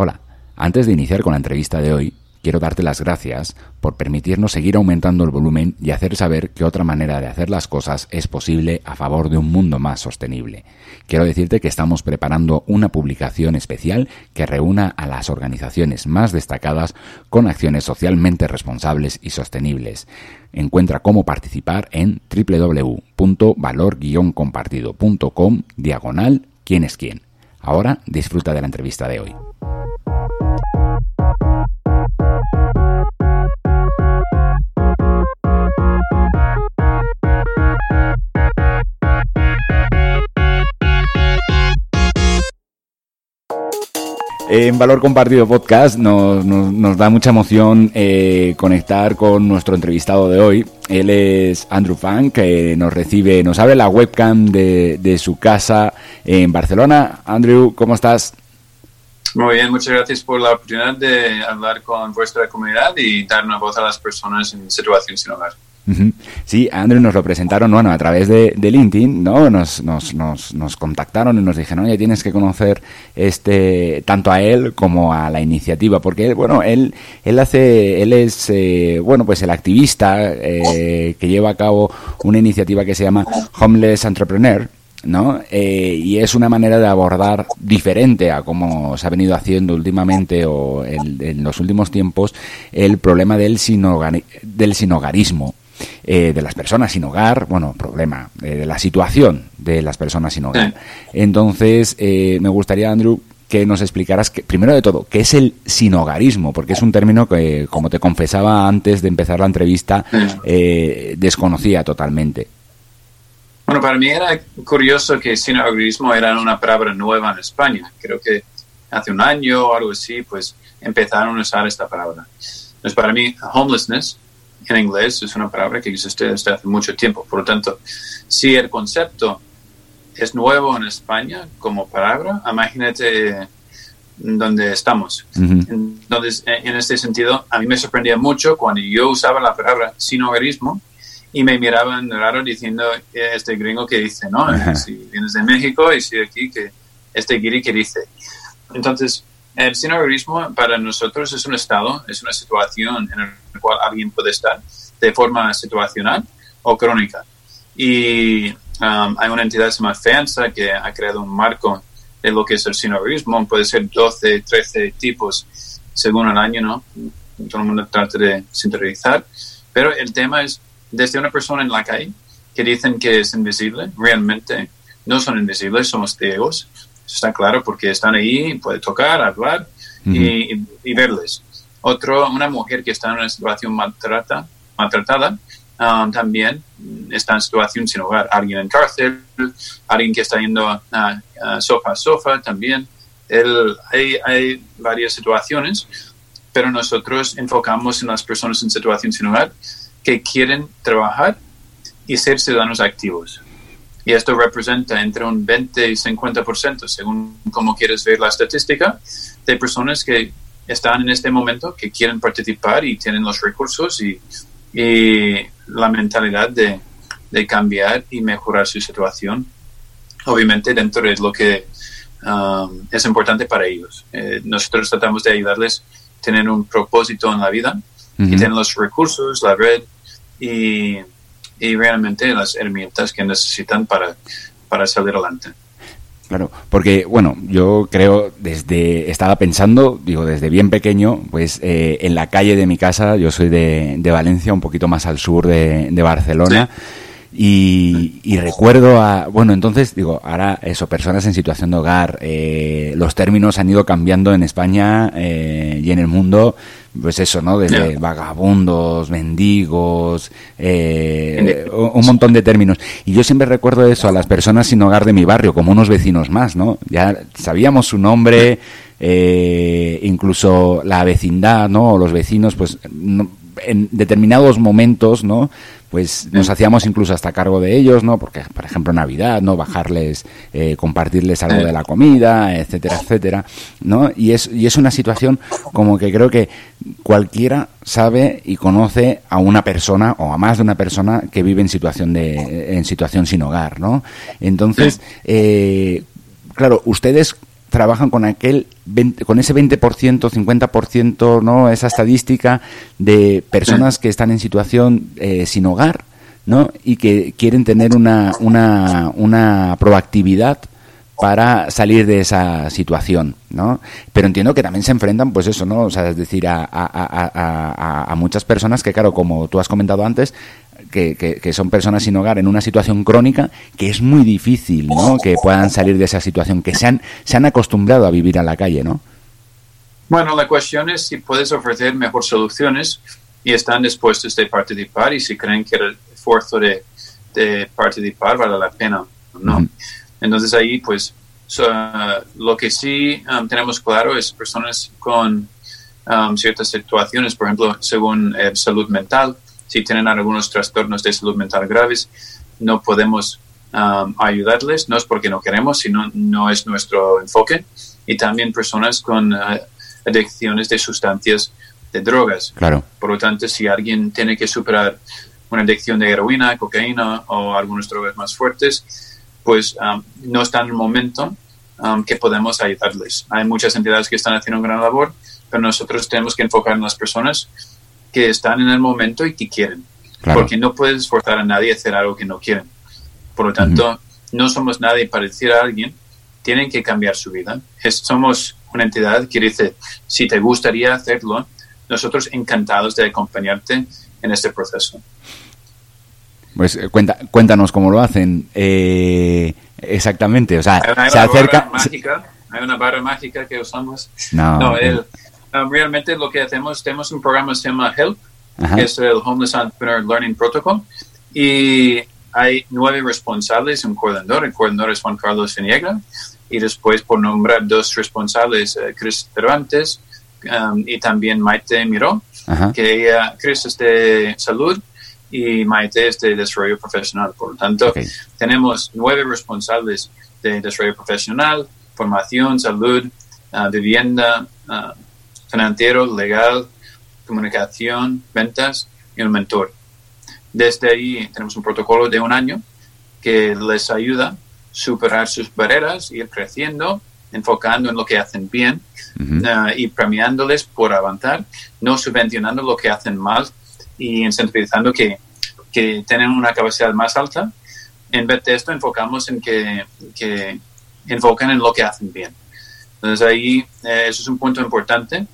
Hola, antes de iniciar con la entrevista de hoy, quiero darte las gracias por permitirnos seguir aumentando el volumen y hacer saber que otra manera de hacer las cosas es posible a favor de un mundo más sostenible. Quiero decirte que estamos preparando una publicación especial que reúna a las organizaciones más destacadas con acciones socialmente responsables y sostenibles. Encuentra cómo participar en www.valor-compartido.com diagonal quién es quién. Ahora disfruta de la entrevista de hoy. En Valor Compartido Podcast nos, da mucha emoción eh, conectar con nuestro entrevistado de hoy. Él es Andrew Fang, que nos recibe, nos abre la webcam de, de su casa en Barcelona. Andrew, ¿cómo estás? Muy bien, muchas gracias por la oportunidad de hablar con vuestra comunidad y dar una voz a las personas en situación sin hogar. Sí, Andrew nos lo presentaron, bueno, a través de, LinkedIn, ¿no? Nos, nos, nos, contactaron y nos dijeron, oye, tienes que conocer este tanto a él como a la iniciativa, porque, bueno, él, él hace, él es, eh, bueno, pues el activista eh, que lleva a cabo una iniciativa que se llama Homeless Entrepreneur, ¿no? Eh, y es una manera de abordar diferente a como se ha venido haciendo últimamente o en, los últimos tiempos el problema del, del sinogarismo. Eh, de las personas sin hogar, bueno, problema, eh, de la situación de las personas sin hogar. Entonces, me gustaría, Andrew, que nos explicaras, que, primero de todo, qué es el sinogarismo, porque es un término que, como te confesaba antes de empezar la entrevista, desconocía totalmente. Bueno, para mí era curioso que sinogarismo era una palabra nueva en España. Creo que hace un año o algo así, pues empezaron a usar esta palabra. Entonces, para mí, homelessness en inglés es una palabra que existe desde hace mucho tiempo. Por lo tanto, si el concepto es nuevo en España como palabra, imagínate donde estamos. Entonces, en este sentido, a mí me sorprendía mucho cuando yo usaba la palabra sinogarismo y me miraban raro diciendo este gringo que dice, ¿no? Si vienes de México y si aquí que este guiri que dice. Entonces, el sinogarismo para nosotros es un estado, es una situación en la cual alguien puede estar de forma situacional o crónica. Y um, hay una entidad que se llama FEANSA que ha creado un marco de lo que es el sinogarismo. Puede ser 12, 13 tipos según el año, ¿no? Todo el mundo trata de sintetizar. Pero el tema es desde una persona en la calle que dicen que es invisible, realmente no son invisibles, somos ciegos. Está claro porque están ahí, puede tocar, hablar y, verles. Otro, una mujer que está en una situación maltrata, maltratada, um, también está en situación sin hogar. Alguien en cárcel, alguien que está yendo a, sofá a sofá también. hay, hay varias situaciones, pero nosotros enfocamos en las personas en situación sin hogar que quieren trabajar y ser ciudadanos activos. Y esto representa entre un 20 y 50%, según cómo quieres ver la estadística, de personas que están en este momento, que quieren participar y tienen los recursos y, la mentalidad de, cambiar y mejorar su situación, obviamente dentro de lo que um, es importante para ellos. Eh, nosotros tratamos de ayudarles a tener un propósito en la vida y tener los recursos, la red y, realmente las herramientas que necesitan para, para salir adelante. Claro, porque bueno, yo creo desde estaba pensando, digo desde bien pequeño, pues eh, en la calle de mi casa, yo soy de, de Valencia, un poquito más al sur de, de Barcelona. Y, recuerdo a, bueno, entonces digo, ahora eso, personas en situación de hogar, eh, los términos han ido cambiando en España eh, y en el mundo, pues eso, ¿no? Desde vagabundos, mendigos, eh, un montón de términos. Y yo siempre recuerdo eso a las personas sin hogar de mi barrio, como unos vecinos más, ¿no? Ya sabíamos su nombre, eh, incluso la vecindad, ¿no? O los vecinos, pues en determinados momentos, ¿no? Pues nos hacíamos incluso hasta cargo de ellos, ¿no? Porque, por ejemplo, Navidad, ¿no? Bajarles, eh, compartirles algo de la comida, etcétera, etcétera, ¿no? Y es, y es una situación como que creo que cualquiera sabe y conoce a una persona o a más de una persona que vive en situación de, en situación sin hogar, ¿no? Entonces, eh, claro, ustedes trabajan con aquel con ese 20%, 50%, ¿no? Esa estadística de personas que están en situación eh, sin hogar, ¿no? Y que quieren tener una, una, una proactividad para salir de esa situación, ¿no? Pero entiendo que también se enfrentan, pues eso, ¿no? O sea, es decir, a, a, a, a muchas personas que, claro, como tú has comentado antes, que, que, son personas sin hogar en una situación crónica que es muy difícil, ¿no? Que puedan salir de esa situación, que se han, se han acostumbrado a vivir a la calle, ¿no? Bueno, la cuestión es si puedes ofrecer mejor soluciones y están dispuestos de participar y si creen que el esfuerzo de, de participar vale la pena o no. Entonces ahí, pues, lo que sí um, tenemos claro es personas con um, ciertas situaciones, por ejemplo, según eh, salud mental, si tienen algunos trastornos de salud mental graves, no podemos um, ayudarles, no es porque no queremos, sino no es nuestro enfoque. Y también personas con uh, adicciones de sustancias de drogas. Claro. Por lo tanto, si alguien tiene que superar una adicción de heroína, cocaína o algunas drogas más fuertes, pues um, no está en el momento um, que podemos ayudarles. Hay muchas entidades que están haciendo una gran labor, pero nosotros tenemos que enfocar en las personas que están en el momento y que quieren. Porque no puedes forzar a nadie a hacer algo que no quieren. Por lo tanto, no somos nadie para decir a alguien, tienen que cambiar su vida. somos una entidad que dice, si te gustaría hacerlo, nosotros encantados de acompañarte en este proceso. Pues eh, cuenta, cuéntanos cómo lo hacen eh, exactamente. O sea, se acerca. hay una barra mágica que usamos. No, no el, Um, realmente lo que hacemos, tenemos un programa que se llama HELP, que es el Homeless Entrepreneur Learning Protocol, y hay nueve responsables, un coordinador, el coordinador es Juan Carlos Viniegra, y después por nombrar dos responsables, uh, Chris Cervantes um, y también Maite Miró, que ella, Chris es de salud y Maite es de desarrollo profesional. Por lo tanto, tenemos nueve responsables de desarrollo profesional, formación, salud, uh, vivienda, uh, financiero, legal, comunicación, ventas y un mentor. Desde ahí tenemos un protocolo de un año que les ayuda a superar sus barreras, ir creciendo, enfocando en lo que hacen bien uh, y premiándoles por avanzar, no subvencionando lo que hacen mal y incentivizando que, que tienen una capacidad más alta. En vez de esto, enfocamos en que, que enfocan en lo que hacen bien. Entonces ahí eh, eso es un punto importante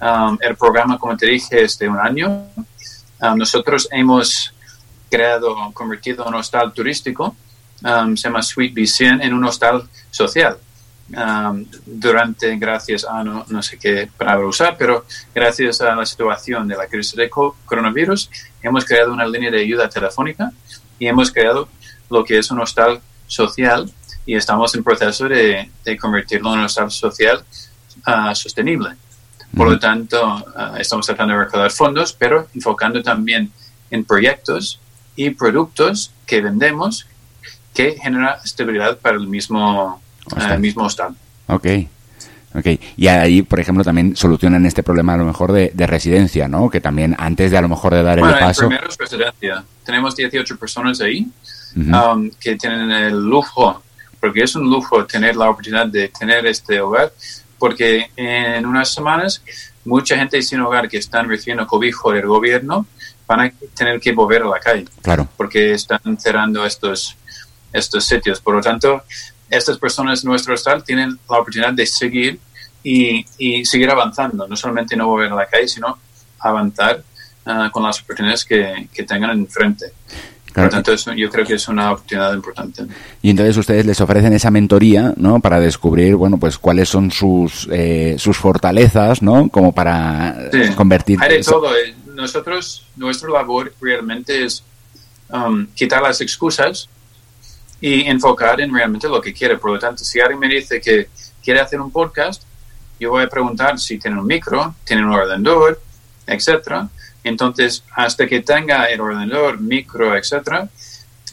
Um, el programa, como te dije, es de un año. Um, nosotros hemos creado, convertido un hostal turístico, um, se llama Sweet B100, en un hostal social. durante, gracias a no, no, sé qué palabra usar, pero gracias a la situación de la crisis de coronavirus, hemos creado una línea de ayuda telefónica y hemos creado lo que es un hostal social y estamos en proceso de, convertirlo en un hostal social uh, sostenible. Por lo tanto, ah, estamos tratando de recaudar fondos, pero enfocando también en proyectos y productos que vendemos que genera estabilidad para el mismo, uh, mismo hostal. Ok. Ok, y ahí, por ejemplo, también solucionan este problema a lo mejor de, residencia, ¿no? Que también antes de a lo mejor de dar el paso... primero es residencia. Tenemos 18 personas ahí um, que tienen el lujo, porque es un lujo tener la oportunidad de tener este hogar, porque en unas semanas mucha gente sin hogar que están recibiendo cobijo del gobierno van a tener que volver a la calle. Claro. Porque están cerrando estos, estos sitios. Por lo tanto, estas personas en nuestro estado tienen la oportunidad de seguir y, y, seguir avanzando. No solamente no volver a la calle, sino avanzar ah, con las oportunidades que, que tengan enfrente. Por tanto, yo creo que es una oportunidad importante. Y entonces ustedes les ofrecen esa mentoría, ¿no? Para descubrir, bueno, pues cuáles son sus, eh, sus fortalezas, ¿no? Como para convertir... Hay de todo. Eh. Nosotros, nuestra labor realmente es um, quitar las excusas y enfocar en realmente lo que quiere. Por lo tanto, si alguien me dice que quiere hacer un podcast, yo voy a preguntar si tienen un micro, tienen un ordenador, etcétera. Entonces, hasta que tenga el ordenador, micro, etcétera,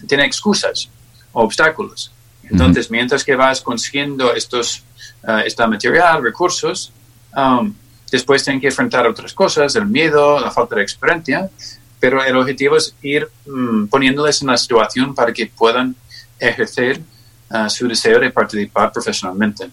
tiene excusas, obstáculos. Entonces, mientras que vas consiguiendo estos, uh, este material, recursos, um, después tienen que enfrentar otras cosas, el miedo, la falta de experiencia, pero el objetivo es ir um, poniéndoles en la situación para que puedan ejercer uh, su deseo de participar profesionalmente.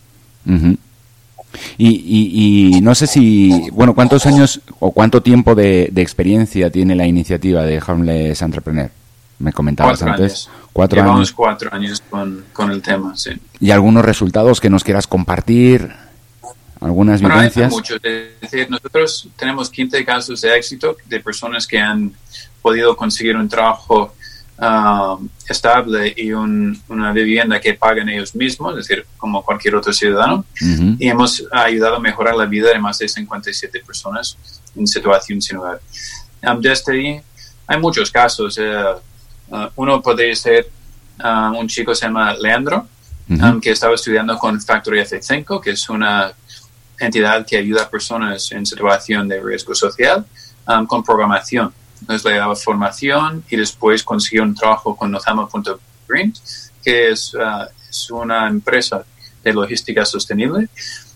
Y, y, no sé si, bueno, ¿cuántos años o cuánto tiempo de, de experiencia tiene la iniciativa de Homeless Entrepreneur? Me comentabas cuatro antes. Años. Cuatro Llevamos años. cuatro años con, con, el tema, sí. ¿Y algunos resultados que nos quieras compartir? ¿Algunas bueno, vivencias? Hay muchos. Es decir, nosotros tenemos 15 casos de éxito de personas que han podido conseguir un trabajo uh, estable y un, una vivienda que pagan ellos mismos, es decir, como cualquier otro ciudadano. Uh -huh. Y hemos ayudado a mejorar la vida de más de 57 personas en situación sin hogar. Um, desde ahí hay muchos casos. Uh, uh, uno podría ser uh, un chico se llama Leandro, Uh -huh. um, que estaba estudiando con Factory F5, que es una entidad que ayuda a personas en situación de riesgo social um, con programación. Entonces le daba formación y después consiguió un trabajo con Nozama.green, que es, uh, es, una empresa de logística sostenible.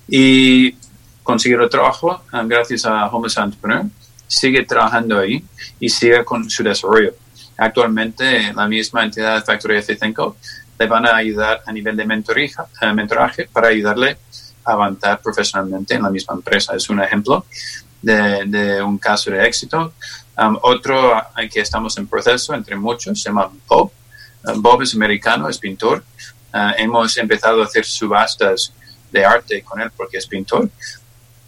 Y consiguió trabajo um, gracias a Homeless Entrepreneur. Sigue trabajando ahí y sigue con su desarrollo. Actualmente la misma entidad Factory F5 le van a ayudar a nivel de mentorija, uh, mentoraje para ayudarle a avanzar profesionalmente en la misma empresa. Es un ejemplo de, de un caso de éxito. Um, otro que estamos en proceso, entre muchos, se llama Bob. Bob es americano, es pintor. Uh, hemos empezado a hacer subastas de arte con él porque es pintor.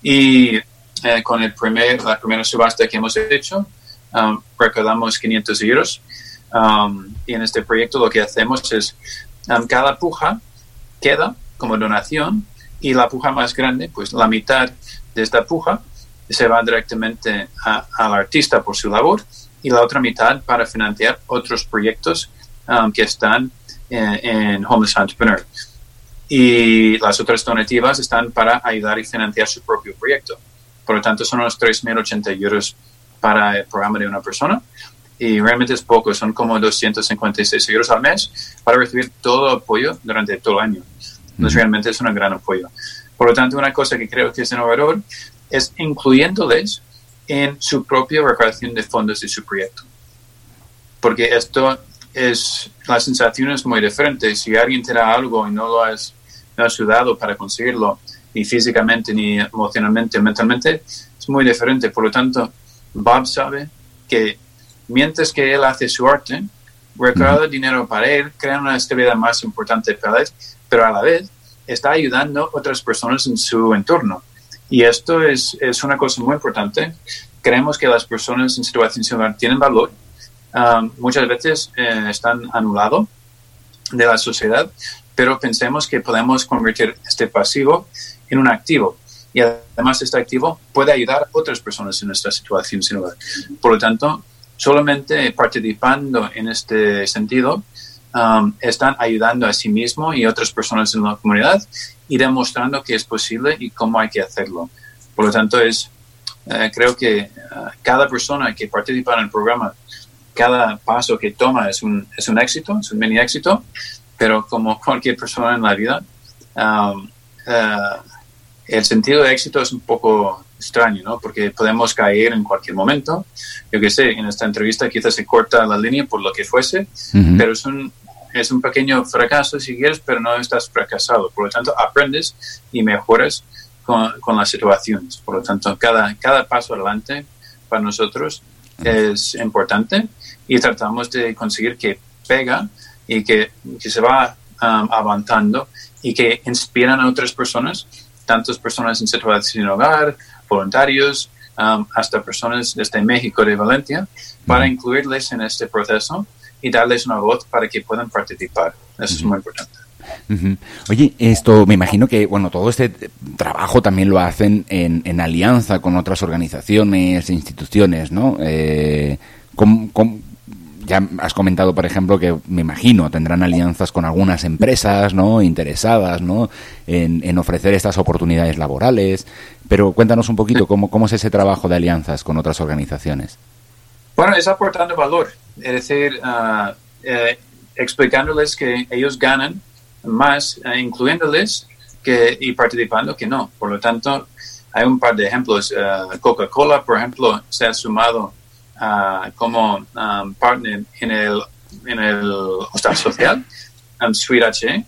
Y eh, con el primer, la primera subasta que hemos hecho, um, recaudamos 500 euros. Um, y en este proyecto lo que hacemos es, cada puja queda como donación y la puja más grande, pues la mitad de esta puja se va directamente a, al artista por su labor y la otra mitad para financiar otros proyectos um, que están en, en, Homeless Entrepreneur. Y las otras donativas están para ayudar y financiar su propio proyecto. Por lo tanto, son unos 3.080 euros para el programa de una persona. Y realmente es poco, son como 256 euros al mes para recibir todo el apoyo durante todo el año. Entonces, realmente es un gran apoyo. Por lo tanto, una cosa que creo que es innovador es incluyéndoles en su propia recaudación de fondos de su proyecto. Porque esto es, la sensación es muy diferente. Si alguien te da algo y no lo has, no has ayudado para conseguirlo, ni físicamente, ni emocionalmente, mentalmente, es muy diferente. Por lo tanto, Bob sabe que mientras que él hace su arte, recauda uh -huh. dinero para él, crea una estabilidad más importante para él, pero a la vez está ayudando a otras personas en su entorno. Y esto es, es una cosa muy importante. Creemos que las personas en situación similar tienen valor. Muchas veces eh, están anulados de la sociedad, pero pensemos que podemos convertir este pasivo en un activo. Y además este activo puede ayudar a otras personas en nuestra situación similar. Por lo tanto, solamente participando en este sentido, um, están ayudando a sí mismo y otras personas en la comunidad y demostrando que es posible y cómo hay que hacerlo. Por lo tanto, es, uh, creo que uh, cada persona que participa en el programa, cada paso que toma es un, es un éxito, es un mini éxito, pero como cualquier persona en la vida, um, uh, el sentido de éxito es un poco extraño, ¿no? Porque podemos caer en cualquier momento. Yo que sé, en esta entrevista quizás se corta la línea por lo que fuese, uh -huh. pero es un, es un pequeño fracaso si quieres, pero no estás fracasado. Por lo tanto, aprendes y mejoras con, con las situaciones. Por lo tanto, cada, cada paso adelante para nosotros uh -huh. es importante y tratamos de conseguir que pega y que, que se va um, avanzando y que inspiran a otras personas, tantas personas en situación sin hogar, voluntarios, um, hasta personas desde México, de Valencia, para incluirles en este proceso y darles una voz para que puedan participar. Eso es muy importante. Uh -huh. Oye, esto me imagino que, bueno, todo este trabajo también lo hacen en, en alianza con otras organizaciones e instituciones, ¿no? Eh, ¿cómo, cómo, ya has comentado, por ejemplo, que me imagino tendrán alianzas con algunas empresas, ¿no? Interesadas, ¿no? En, ofrecer estas oportunidades laborales. Pero cuéntanos un poquito cómo, cómo es ese trabajo de alianzas con otras organizaciones. Bueno, es aportando valor, es decir, uh, explicándoles que ellos ganan más, eh, incluyéndoles que, y participando que no. Por lo tanto, hay un par de ejemplos. Uh, Coca-Cola, por ejemplo, se ha sumado uh, como um, partner en el, en el hostal social, um, Sweet H,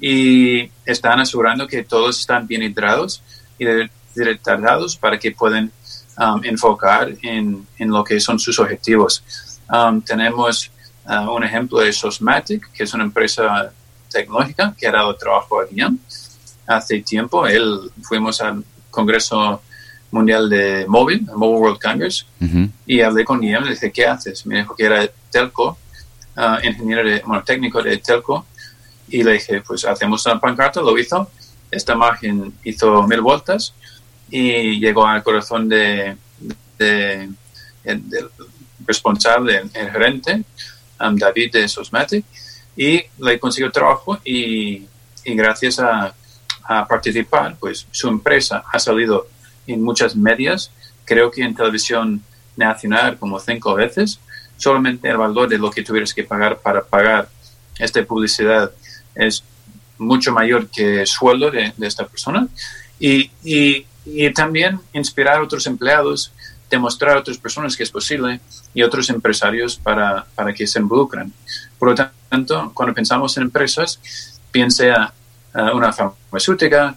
y están asegurando que todos están bien hidratados y tratados para que puedan um, enfocar en, en, lo que son sus objetivos. Um, tenemos uh, un ejemplo de Sosmatic, que es una empresa tecnológica que ha dado trabajo a Guillaume hace tiempo. Él fuimos al Congreso Mundial de Móvil, Mobile World Congress, y hablé con Guillaume, le dije, ¿qué haces? Me dijo que era telco, uh, ingeniero de, bueno, técnico de telco, y le dije, pues hacemos una pancarta, lo hizo, esta imagen hizo mil vueltas, y llegó al corazón de, del responsable, el gerente, um, David de Sosmatic, y le consiguió trabajo y, y gracias a, a, participar, pues su empresa ha salido en muchas medias, creo que en televisión nacional como cinco veces, solamente el valor de lo que tuvieras que pagar para pagar esta publicidad es mucho mayor que el sueldo de, de esta persona. Y, y, y también inspirar a otros empleados, demostrar a otras personas que es posible y otros empresarios para, para que se involucren. Por lo tanto, cuando pensamos en empresas, piense a, a una farmacéutica.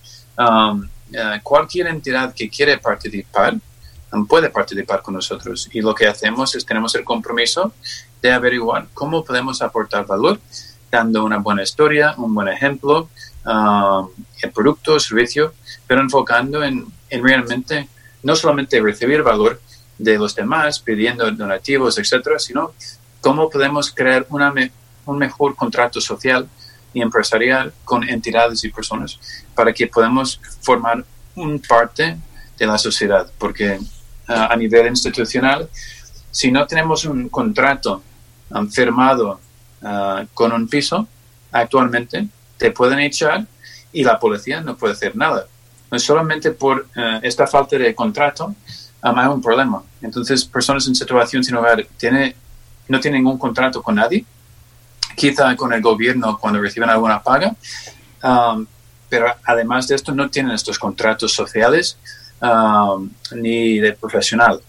Um, uh, cualquier entidad que quiere participar puede participar con nosotros. Y lo que hacemos es tenemos el compromiso de averiguar cómo podemos aportar valor, dando una buena historia, un buen ejemplo, um, el producto, servicio, pero enfocando en, en, realmente no solamente recibir valor de los demás, pidiendo donativos, etcétera, sino cómo podemos crear una un mejor contrato social y empresarial con entidades y personas para que podamos formar un parte de la sociedad, porque a nivel institucional, si no tenemos un contrato um, firmado uh, con un piso, actualmente te pueden echar y la policía no puede hacer nada. No solamente por uh, esta falta de contrato, um, hay un problema. Entonces, personas en situación sin hogar tiene, no tienen ningún contrato con nadie, quizá con el gobierno cuando reciben alguna paga, um, pero además de esto no tienen estos contratos sociales Um, ni de profesional.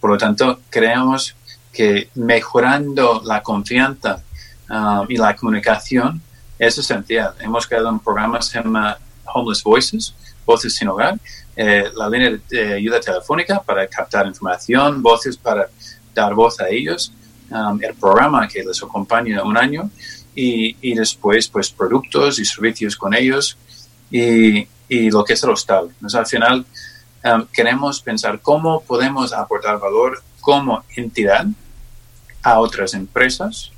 Por lo tanto, creemos que mejorando la confianza um, y la comunicación es esencial. Hemos creado un programa que se llama Homeless Voices, Voces sin Hogar, eh, la línea de ayuda telefónica para captar información, voces para dar voz a ellos, um, el programa que les acompaña un año y, y, después pues productos y servicios con ellos y, y lo que es el hostal. al final Um, queremos pensar cómo podemos aportar valor como entidad a otras empresas,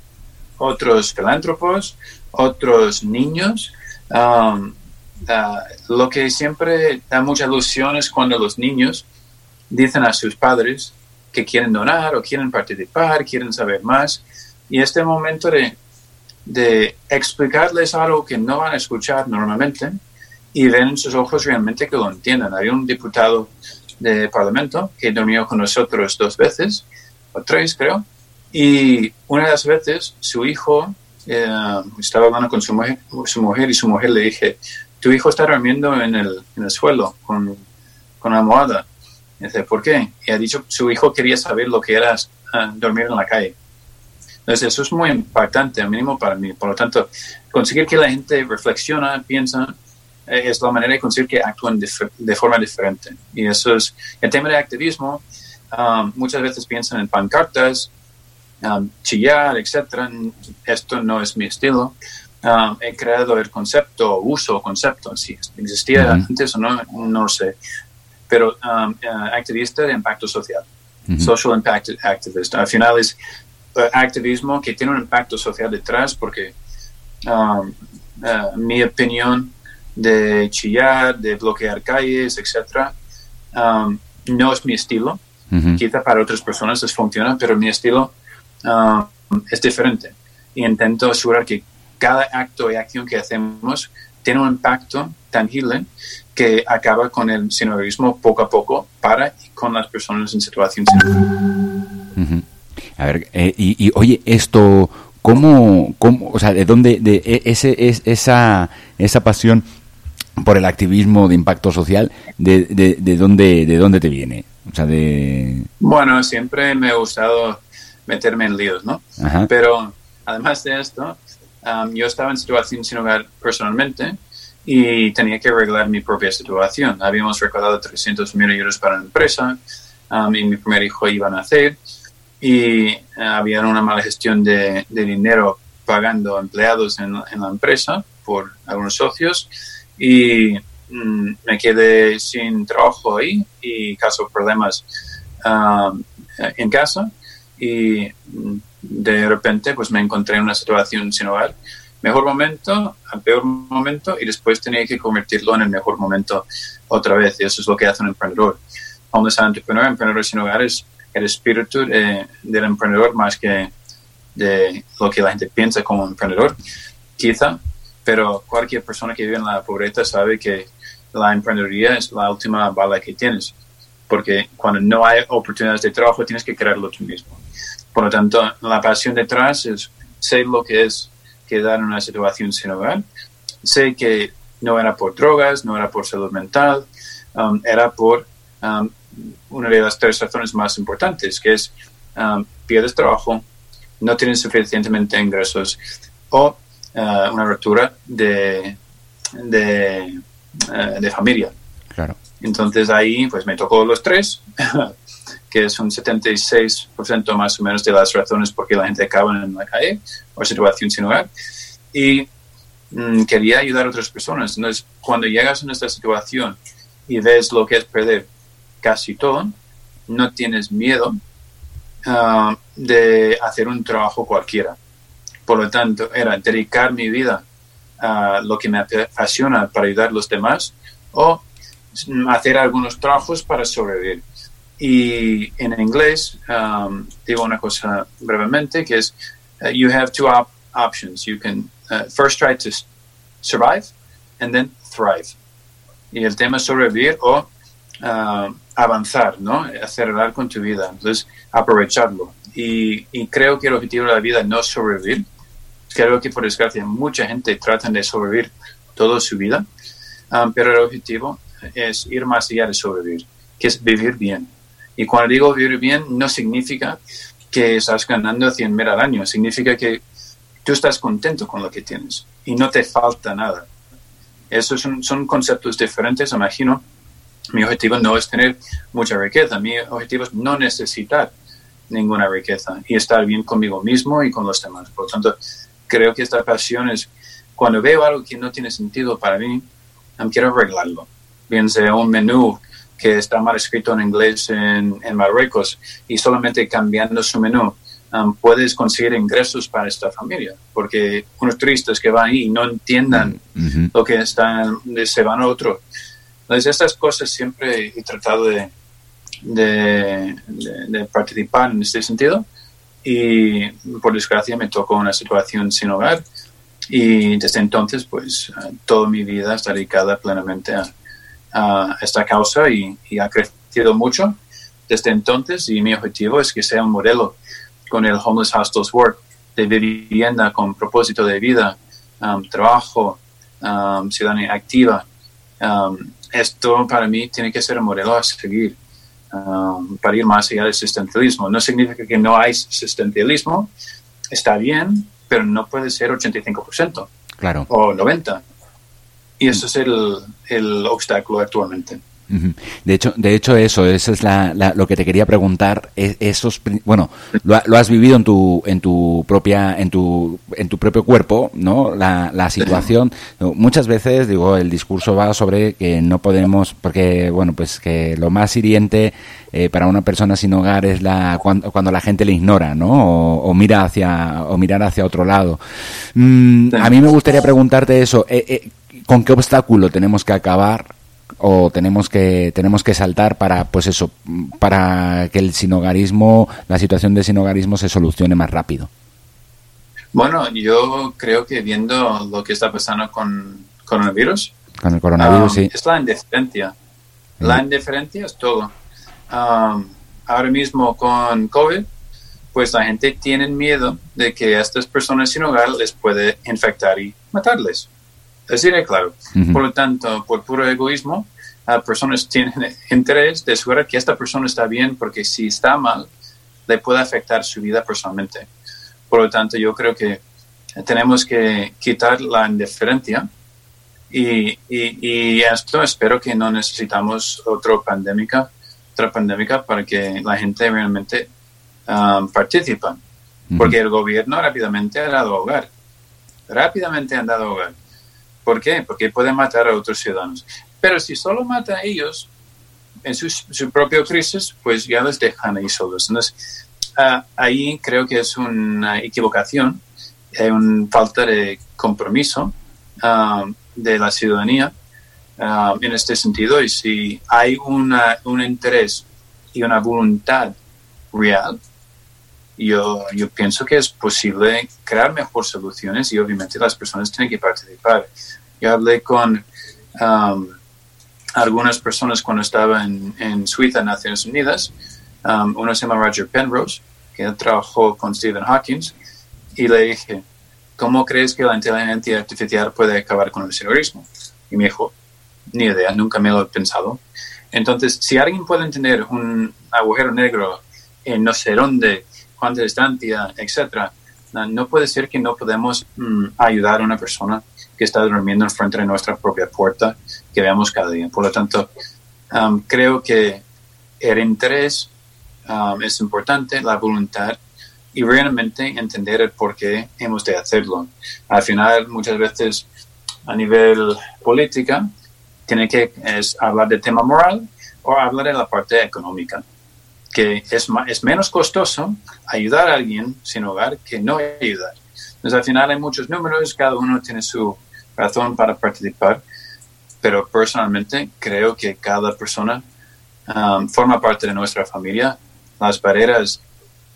otros filántropos, otros niños. Um, uh, lo que siempre da mucha ilusión es cuando los niños dicen a sus padres que quieren donar o quieren participar, quieren saber más. Y este momento de, explicarles algo que no van a escuchar normalmente, y ven en sus ojos realmente que lo entiendan. Hay un diputado de Parlamento que durmió con nosotros dos veces, o tres creo, y una de las veces su hijo eh, estaba hablando con su mujer, y su mujer le dije, tu hijo está durmiendo en el, en el suelo con, con la almohada. Dice, ¿por qué? Y ha dicho, su hijo quería saber lo que era ah, dormir en la calle. Entonces, eso es muy impactante, al mínimo para mí. Por lo tanto, conseguir que la gente reflexiona, piensa, eh, es la manera de conseguir que actúen de, forma diferente. Y eso es, el tema de activismo, um, muchas veces piensan en pancartas, um, chillar, etcétera. Esto no es mi estilo. Um, he creado el concepto, uso concepto, si existía antes o no, no lo sé. Pero uh, activista de impacto social, social impact activist. Al final es uh, activismo que tiene un impacto social detrás porque uh, mi opinión de chillar, de bloquear calles, etcétera, no es mi estilo. Quizá para otras personas les funciona, pero mi estilo es diferente. Y intento asegurar que cada acto y acción que hacemos tiene un impacto tangible que acaba con el sinhogarismo poco a poco para y con las personas en situación A ver, eh, y, oye, esto, ¿cómo, cómo, o sea, de dónde, de e, ese, es, esa, esa pasión por el activismo de impacto social, de, de, de, dónde, de dónde te viene? O sea, de... Bueno, siempre me ha gustado meterme en líos, ¿no? Pero además de esto, um, yo estaba en situación sin hogar personalmente y tenía que arreglar mi propia situación. Habíamos recaudado 300 mil euros para la empresa um, y mi primer hijo iba a nacer y uh, había una mala gestión de, dinero pagando empleados en, en, la empresa por algunos socios y mm, me quedé sin trabajo ahí y caso problemas um, en casa y mm, de repente pues me encontré en una situación sin hogar. Mejor momento, al peor momento y después tenía que convertirlo en el mejor momento otra vez. Y eso es lo que hace un emprendedor. Homeless entrepreneur, emprendedor sin hogar es el espíritu del emprendedor más que de lo que la gente piensa como emprendedor, quizá, pero cualquier persona que vive en la pobreza sabe que la emprendeduría es la última bala que tienes, porque cuando no hay oportunidades de trabajo tienes que crearlo tú mismo. Por lo tanto, la pasión detrás es sé lo que es quedar en una situación sin hogar, sé que no era por drogas, no era por salud mental, um, era por um, una de las tres razones más importantes, que es um, pierdes trabajo, no tienes suficientemente ingresos o uh, una ruptura de, de, uh, de familia. Claro. Entonces ahí pues me tocó los tres que es un 76% más o menos de las razones por qué la gente acaba en la calle o situación sin hogar. Y mm, quería ayudar a otras personas. Entonces, cuando llegas en esta situación y ves lo que es perder casi todo, no tienes miedo ah, de hacer un trabajo cualquiera. Por lo tanto, era dedicar mi vida a lo que me apasiona para ayudar a los demás o hacer algunos trabajos para sobrevivir. Y en inglés um, digo una cosa brevemente que es uh, you have two op options. You can uh, first try to survive and then thrive. Y el tema es sobrevivir o uh, avanzar, ¿no? Acelerar con tu vida. Entonces, aprovecharlo. Y, y, creo que el objetivo de la vida no es sobrevivir. Creo que por desgracia mucha gente trata de sobrevivir toda su vida, um, pero el objetivo es ir más allá de sobrevivir, que es vivir bien y cuando digo vivir bien, no significa que estás ganando 100 mil al año, significa que tú estás contento con lo que tienes y no te falta nada. Esos son, son conceptos diferentes, imagino. Mi objetivo no es tener mucha riqueza, mi objetivo es no necesitar ninguna riqueza y estar bien conmigo mismo y con los demás. Por lo tanto, creo que esta pasión es cuando veo algo que no tiene sentido para mí, quiero arreglarlo. Bien sea un menú que está mal escrito en inglés en, Marruecos y solamente cambiando su menú um, puedes conseguir ingresos para esta familia, porque unos turistas que van ahí y no entiendan mm, lo que están, se van a otro. Entonces, estas cosas siempre he tratado de, de, participar en este sentido y por desgracia me tocó una situación sin hogar y desde entonces pues toda mi vida está dedicada plenamente a, a esta causa y, ha crecido mucho desde entonces y mi objetivo es que sea un modelo con el Homeless Hostels Work de vivienda con propósito de vida, um, trabajo, um, ciudadanía activa. Um, esto para mí tiene que ser un modelo a seguir para ir más allá del existencialismo. No significa que no hay existencialismo, está bien, pero no puede ser 85%. Claro. O 90%. Y eso es el, el obstáculo actualmente. De hecho, de hecho eso, eso es la, lo que te quería preguntar. E, esos, bueno, lo, has vivido en tu, en tu propia, en tu, en tu propio cuerpo, ¿no? La, la situación. Muchas veces, digo, el discurso va sobre que no podemos, porque, bueno, pues que lo más hiriente eh, para una persona sin hogar es la cuando, cuando la gente le ignora, ¿no? O, mira hacia, o mirar hacia otro lado. Mm, a mí me gustaría preguntarte eso. Eh, eh, ¿Con qué obstáculo tenemos que acabar o tenemos que tenemos que saltar para pues eso para que el sinogarismo la situación de sinogarismo se solucione más rápido bueno yo creo que viendo lo que está pasando con coronavirus con el coronavirus um, sí. es la indiferencia. La indiferencia es todo. Um, ahora mismo con covid pues la gente tiene miedo de que a estas personas sin hogar les puede infectar y matarles Así de claro. Por lo tanto, por puro egoísmo, las personas tienen interés de asegurar que esta persona está bien porque si está mal, le puede afectar su vida personalmente. Por lo tanto, yo creo que tenemos que quitar la indiferencia y, y, esto espero que no necesitamos otra pandémica, otra pandémica para que la gente realmente um, participe. Porque el gobierno rápidamente ha dado hogar. Rápidamente han dado hogar. ¿Por qué? Porque pueden matar a otros ciudadanos. Pero si solo mata a ellos en su, su propia crisis, pues ya les dejan ahí solos. Entonces, ah, ahí creo que es una equivocación, hay una falta de compromiso ah, de la ciudadanía ah, en este sentido. Y si hay una, un interés y una voluntad real, yo, yo pienso que es posible crear mejores soluciones y obviamente las personas tienen que participar. Yo hablé con um, algunas personas cuando estaba en, en Suiza, Naciones Unidas. Um, uno se llama Roger Penrose, que trabajó con Stephen Hawking, y le dije, ¿cómo crees que la inteligencia artificial puede acabar con el terrorismo? Y me dijo, ni idea, nunca me lo he pensado. Entonces, si alguien puede tener un agujero negro en no sé dónde, cuánta distancia, etcétera, no puede ser que no podemos mm, ayudar a una persona que está durmiendo enfrente de nuestra propia puerta que veamos cada día. Por lo tanto, um, creo que el interés um, es importante, la voluntad y realmente entender el por qué hemos de hacerlo. Al final, muchas veces a nivel política, tiene que es hablar del tema moral o hablar de la parte económica, que es, es menos costoso ayudar a alguien sin hogar que no ayudar. Entonces, al final hay muchos números, cada uno tiene su razón para participar, pero personalmente creo que cada persona um, forma parte de nuestra familia. Las barreras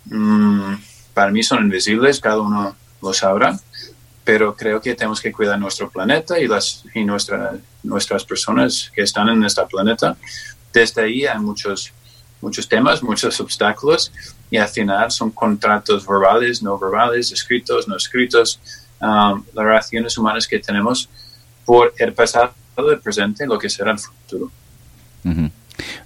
mm, para mí son invisibles, cada uno lo sabrá, pero creo que tenemos que cuidar nuestro planeta y, las, y nuestra, nuestras personas que están en este planeta. Desde ahí hay muchos, muchos temas, muchos obstáculos y al final son contratos verbales, no verbales, escritos, no escritos, Um, las relaciones humanas que tenemos por el pasado, el presente lo que será el futuro.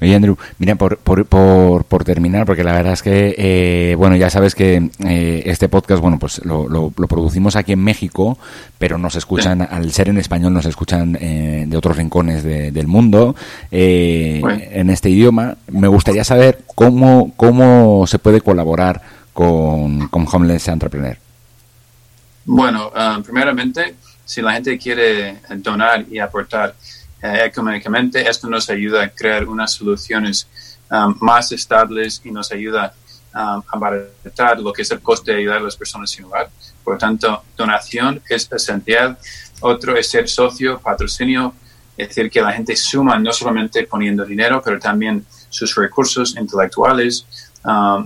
Oye, Andrew, mira, por, por, por, por, terminar, porque la verdad es que, eh, bueno, ya sabes que eh, este podcast, bueno, pues lo, lo, producimos aquí en México, pero nos escuchan, al ser en español, nos escuchan eh, de otros rincones del mundo en este idioma. Me gustaría saber cómo, cómo se puede colaborar con, con Homeless Entrepreneur. Bueno, um, primeramente, si la gente quiere donar y aportar eh, económicamente, esto nos ayuda a crear unas soluciones um, más estables y nos ayuda um, a abaratar lo que es el coste de ayudar a las personas sin hogar. Por lo tanto, donación es esencial. Otro es ser socio, patrocinio, es decir, que la gente suma no solamente poniendo dinero, pero también sus recursos intelectuales,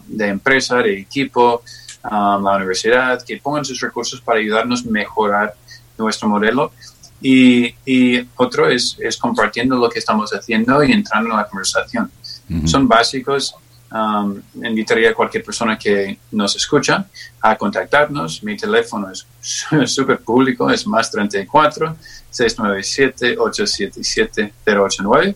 de empresa, de equipo, la universidad, que pongan sus recursos para ayudarnos a mejorar nuestro modelo. Y, y otro es, es, compartiendo lo que estamos haciendo y entrando en la conversación. son básicos. Um, invitaría a cualquier persona que nos escucha a contactarnos. Mi teléfono es súper público, es más 34 697 877 089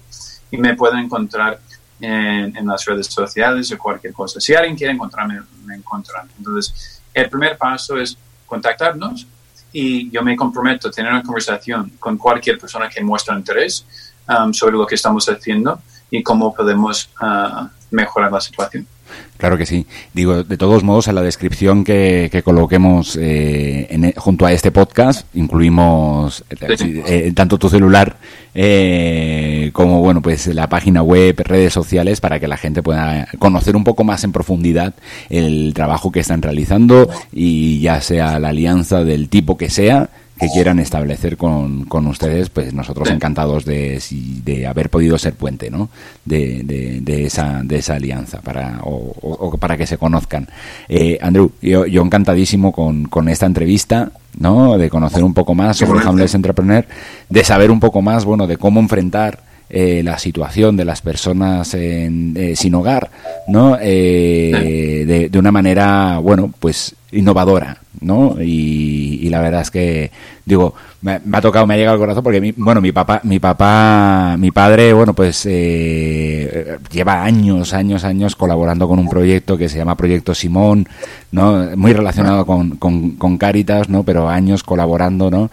y me pueden encontrar en, en, las redes sociales o cualquier cosa. Si alguien quiere encontrarme, me encuentran. Entonces, el primer paso es contactarnos y yo me comprometo a tener una conversación con cualquier persona que muestre interés um, sobre lo que estamos haciendo y cómo podemos uh, mejorar la situación. Claro que sí. Digo, de todos modos, en la descripción que, que coloquemos eh, en, junto a este podcast, incluimos eh, eh, tanto tu celular eh, como, bueno, pues la página web, redes sociales, para que la gente pueda conocer un poco más en profundidad el trabajo que están realizando y ya sea la alianza del tipo que sea, que quieran establecer con, con ustedes, pues nosotros encantados de, de haber podido ser puente, ¿no? De, de, de esa, de esa alianza para, o, o para que se conozcan. Eh, Andrew, yo, yo encantadísimo con, con esta entrevista, ¿no? De conocer un poco más sobre Hamlet Entrepreneur, de saber un poco más, bueno, de cómo enfrentar eh, la situación de las personas en, eh, sin hogar, ¿no? Eh, de, de, una manera, bueno, pues innovadora, ¿no? Y, y la verdad es que, digo, me, me, ha tocado, me ha llegado al corazón porque, mi, bueno, mi papá, mi papá, mi padre, bueno, pues eh, lleva años, años, años colaborando con un proyecto que se llama Proyecto Simón, ¿no? Muy relacionado con, con, con Caritas, ¿no? Pero años colaborando, ¿no?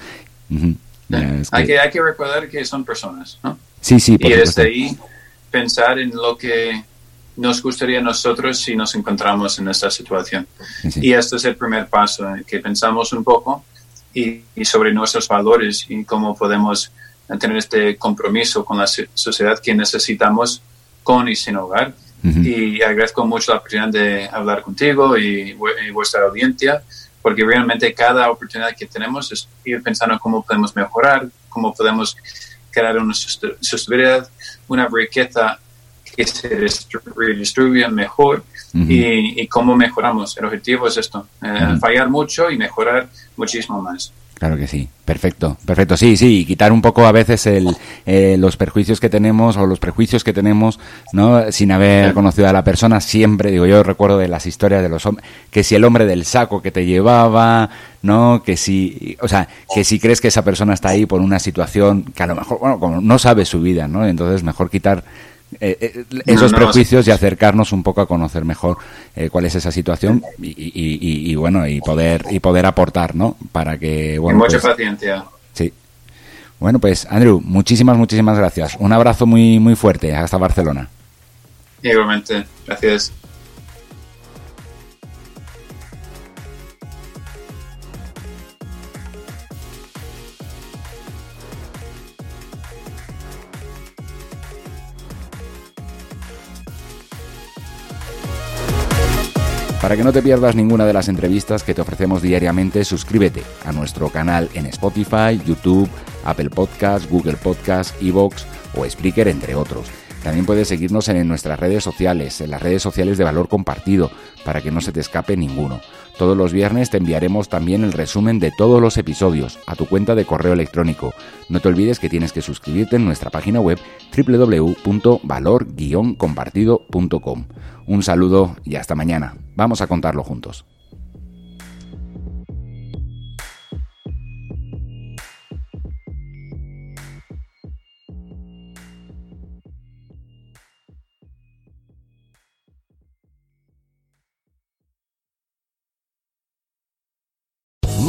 Uh -huh. Es que... Hay, que, hay que recordar que son personas, ¿no? Sí, sí. y desde ahí pensar en lo que nos gustaría a nosotros si nos encontramos en esta situación. Sí. Y este es el primer paso, que pensamos un poco y, y, sobre nuestros valores y cómo podemos tener este compromiso con la sociedad que necesitamos con y sin hogar. Uh -huh. Y agradezco mucho la oportunidad de hablar contigo y, y vuestra audiencia, porque realmente cada oportunidad que tenemos es ir pensando cómo podemos mejorar, cómo podemos crear una sostenibilidad, una riqueza que se redistribuya mejor uh -huh. y, y, cómo mejoramos. El objetivo es esto, eh, uh -huh. fallar mucho y mejorar muchísimo más. Claro que sí, perfecto, perfecto, sí, sí, quitar un poco a veces el, eh, los perjuicios que tenemos o los prejuicios que tenemos, ¿no? Sin haber conocido a la persona, siempre, digo, yo recuerdo de las historias de los hombres, que si el hombre del saco que te llevaba, ¿no? Que si, o sea, que si crees que esa persona está ahí por una situación que a lo mejor, bueno, como no sabe su vida, ¿no? Entonces mejor quitar eh, eh, esos no, no, prejuicios y acercarnos un poco a conocer mejor eh, cuál es esa situación y, y, y, y, bueno y poder y poder aportar no para que bueno mucha pues, paciencia. sí. Bueno pues Andrew muchísimas muchísimas gracias. Un abrazo muy muy fuerte. Hasta Barcelona. Igualmente. Gracias Para que no te pierdas ninguna de las entrevistas que te ofrecemos diariamente, suscríbete a nuestro canal en Spotify, YouTube, Apple Podcasts, Google Podcasts, Evox o Spreaker, entre otros. También puedes seguirnos en nuestras redes sociales, en las redes sociales de Valor Compartido, para que no se te escape ninguno. Todos los viernes te enviaremos también el resumen de todos los episodios a tu cuenta de correo electrónico. No te olvides que tienes que suscribirte en nuestra página web www.valor-compartido.com. Un saludo y hasta mañana. Vamos a contarlo juntos.